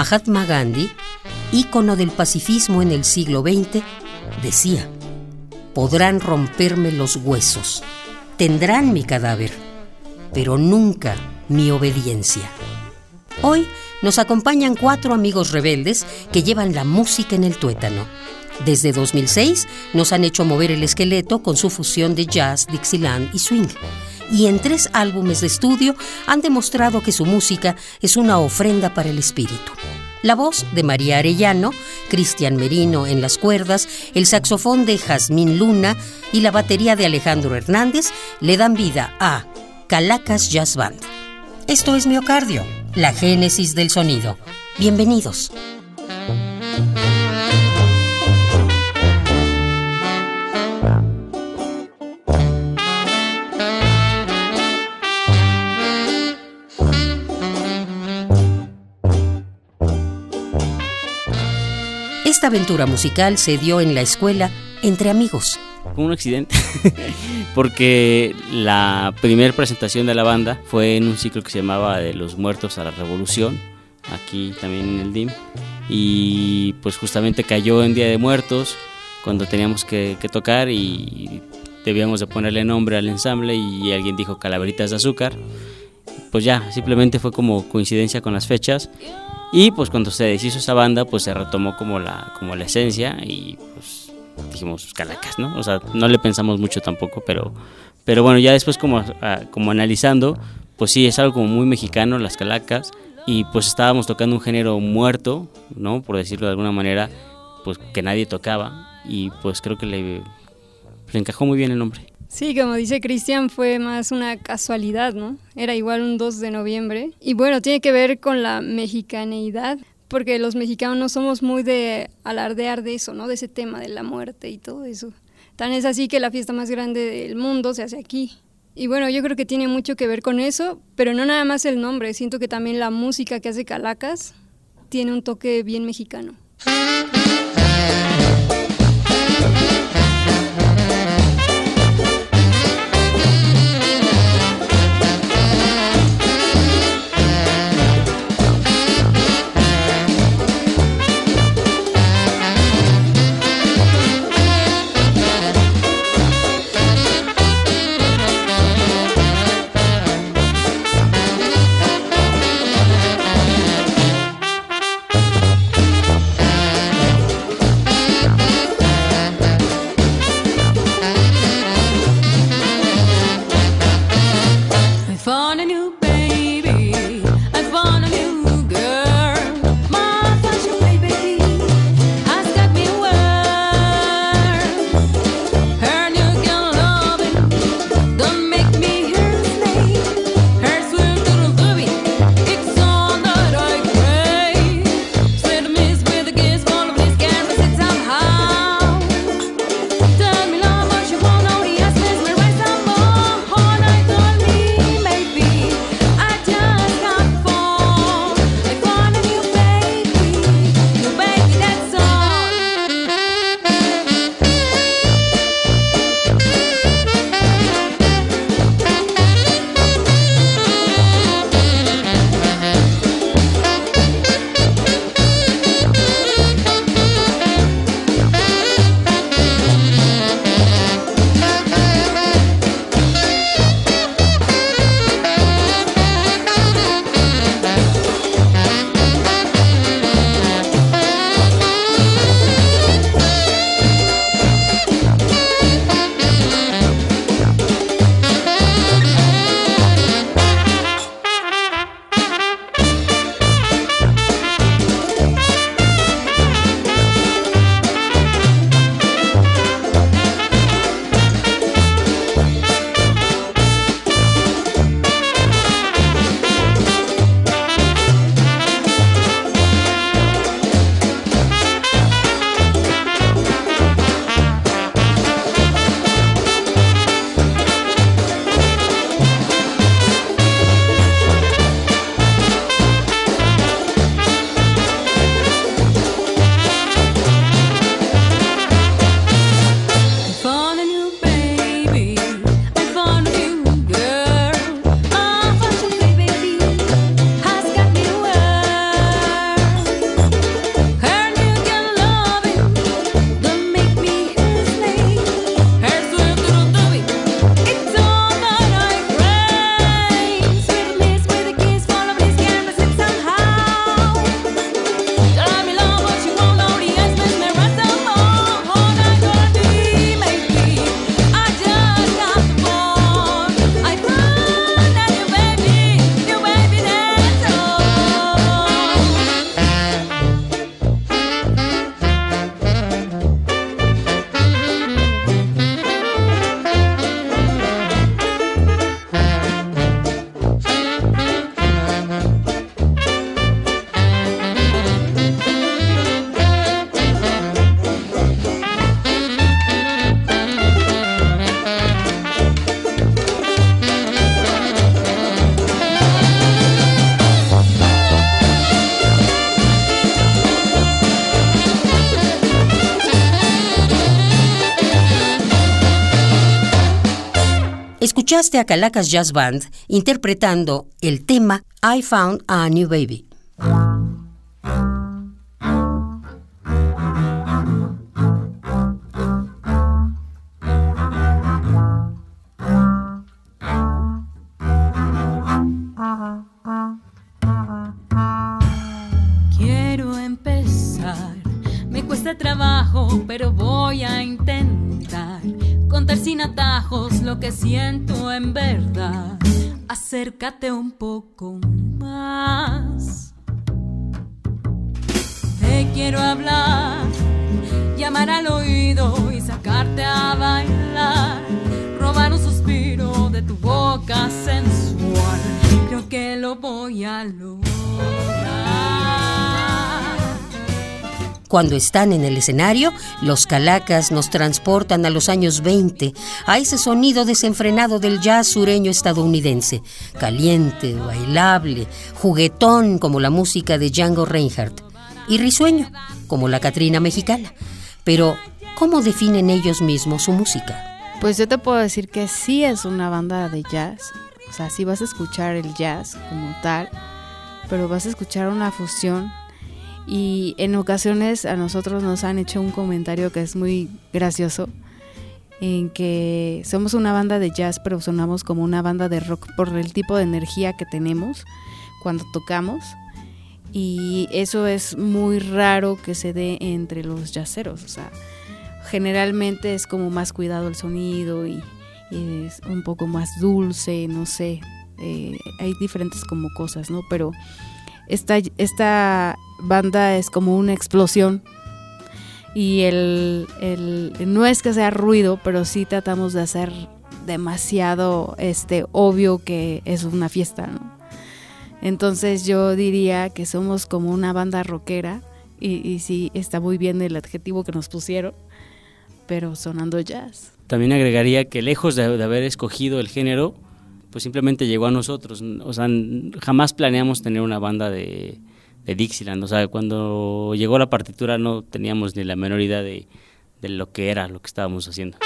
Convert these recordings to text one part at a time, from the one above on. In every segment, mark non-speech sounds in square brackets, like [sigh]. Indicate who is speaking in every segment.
Speaker 1: Mahatma Gandhi, ícono del pacifismo en el siglo XX, decía, podrán romperme los huesos, tendrán mi cadáver, pero nunca mi obediencia. Hoy nos acompañan cuatro amigos rebeldes que llevan la música en el tuétano. Desde 2006 nos han hecho mover el esqueleto con su fusión de jazz, Dixieland y swing. Y en tres álbumes de estudio han demostrado que su música es una ofrenda para el espíritu. La voz de María Arellano, Cristian Merino en las cuerdas, el saxofón de Jazmín Luna y la batería de Alejandro Hernández le dan vida a Calacas Jazz Band. Esto es Miocardio, la génesis del sonido. Bienvenidos. Esta aventura musical se dio en la escuela entre amigos.
Speaker 2: Fue un accidente, [laughs] porque la primera presentación de la banda fue en un ciclo que se llamaba De los Muertos a la Revolución, aquí también en el DIM, y pues justamente cayó en Día de Muertos, cuando teníamos que, que tocar y debíamos de ponerle nombre al ensamble y alguien dijo Calaveritas de Azúcar, pues ya, simplemente fue como coincidencia con las fechas y pues cuando se deshizo esa banda, pues se retomó como la, como la esencia y pues dijimos calacas, ¿no? O sea, no le pensamos mucho tampoco, pero, pero bueno, ya después como, ah, como analizando, pues sí, es algo como muy mexicano, las calacas, y pues estábamos tocando un género muerto, ¿no? Por decirlo de alguna manera, pues que nadie tocaba, y pues creo que le, le encajó muy bien el nombre.
Speaker 3: Sí, como dice Cristian, fue más una casualidad, ¿no? Era igual un 2 de noviembre. Y bueno, tiene que ver con la mexicaneidad, porque los mexicanos no somos muy de alardear de eso, ¿no? De ese tema de la muerte y todo eso. Tan es así que la fiesta más grande del mundo se hace aquí. Y bueno, yo creo que tiene mucho que ver con eso, pero no nada más el nombre, siento que también la música que hace Calacas tiene un toque bien mexicano.
Speaker 1: Escuchaste a Calacas Jazz Band interpretando el tema I Found a New Baby.
Speaker 4: Quiero empezar, me cuesta trabajo, pero voy a intentar contar sin atajos lo que siento. Acércate un poco más. Te quiero hablar, llamar al oído y sacarte a bailar. Robar un suspiro de tu boca sensual. Creo que lo voy a lograr.
Speaker 1: Cuando están en el escenario, los calacas nos transportan a los años 20, a ese sonido desenfrenado del jazz sureño estadounidense, caliente, bailable, juguetón como la música de Django Reinhardt y risueño como la Catrina mexicana. Pero, ¿cómo definen ellos mismos su música?
Speaker 5: Pues yo te puedo decir que sí es una banda de jazz, o sea, sí vas a escuchar el jazz como tal, pero vas a escuchar una fusión y en ocasiones a nosotros nos han hecho un comentario que es muy gracioso en que somos una banda de jazz pero sonamos como una banda de rock por el tipo de energía que tenemos cuando tocamos y eso es muy raro que se dé entre los jazzeros, o sea, generalmente es como más cuidado el sonido y, y es un poco más dulce, no sé, eh, hay diferentes como cosas, ¿no? Pero esta, esta banda es como una explosión y el, el, no es que sea ruido, pero sí tratamos de hacer demasiado este, obvio que es una fiesta. Entonces yo diría que somos como una banda rockera y, y sí está muy bien el adjetivo que nos pusieron, pero sonando jazz.
Speaker 2: También agregaría que lejos de haber escogido el género, pues simplemente llegó a nosotros. O sea, jamás planeamos tener una banda de, Dixieland. O sea, cuando llegó la partitura no teníamos ni la menor idea de, de lo que era lo que estábamos haciendo.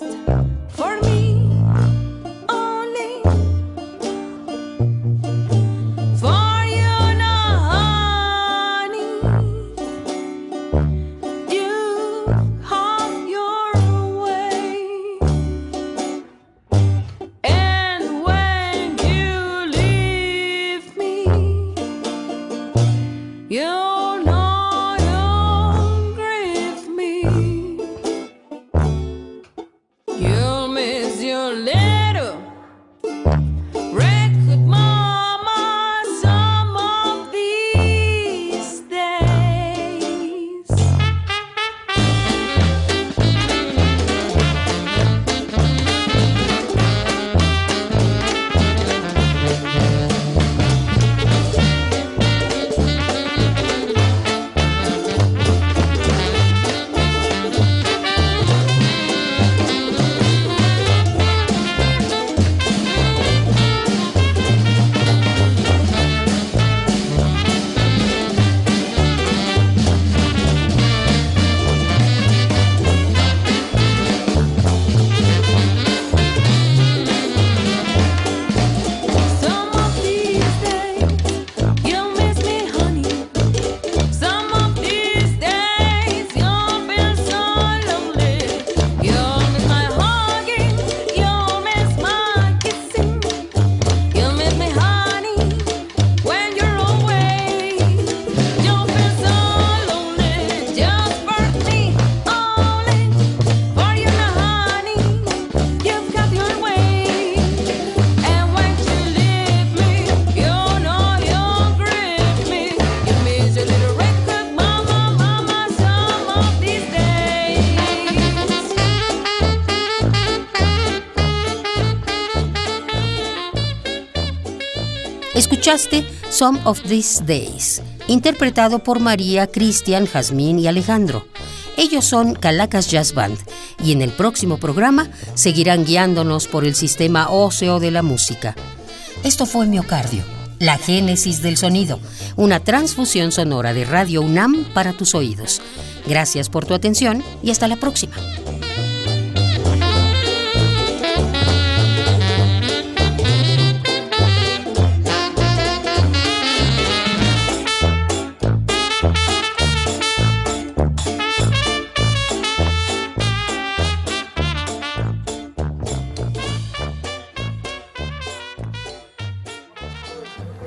Speaker 2: podcast.
Speaker 1: Escuchaste Some of These Days, interpretado por María, Cristian, Jazmín y Alejandro. Ellos son Calacas Jazz Band y en el próximo programa seguirán guiándonos por el sistema óseo de la música. Esto fue Miocardio, la génesis del sonido, una transfusión sonora de Radio UNAM para tus oídos. Gracias por tu atención y hasta la próxima.